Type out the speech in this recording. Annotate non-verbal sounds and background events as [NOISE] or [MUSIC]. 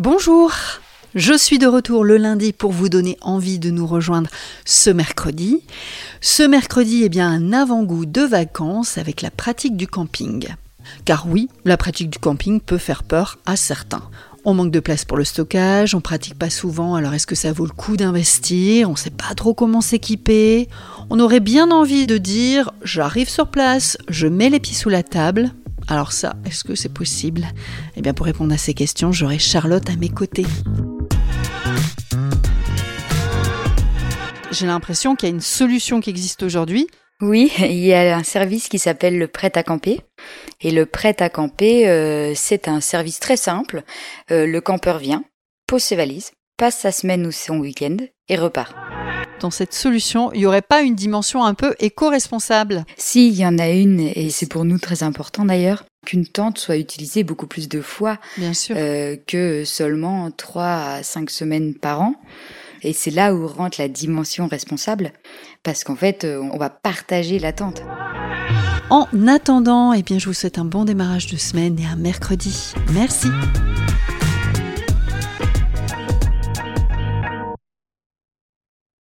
Bonjour je suis de retour le lundi pour vous donner envie de nous rejoindre ce mercredi. Ce mercredi est bien un avant-goût de vacances avec la pratique du camping. Car oui, la pratique du camping peut faire peur à certains. On manque de place pour le stockage, on pratique pas souvent, alors est-ce que ça vaut le coup d'investir? On sait pas trop comment s'équiper. On aurait bien envie de dire j'arrive sur place, je mets les pieds sous la table, alors ça, est-ce que c'est possible? Eh bien pour répondre à ces questions, j'aurai Charlotte à mes côtés. J'ai l'impression qu'il y a une solution qui existe aujourd'hui. Oui, [LAUGHS] il y a un service qui s'appelle le prêt à camper. Et le prêt à camper, euh, c'est un service très simple. Euh, le campeur vient, pose ses valises, passe sa semaine ou son week-end et repart. Dans cette solution, il n'y aurait pas une dimension un peu éco-responsable Si, il y en a une, et c'est pour nous très important d'ailleurs, qu'une tente soit utilisée beaucoup plus de fois Bien sûr. Euh, que seulement 3 à 5 semaines par an. Et c'est là où rentre la dimension responsable, parce qu'en fait, euh, on va partager l'attente. En attendant, eh bien, je vous souhaite un bon démarrage de semaine et un mercredi. Merci.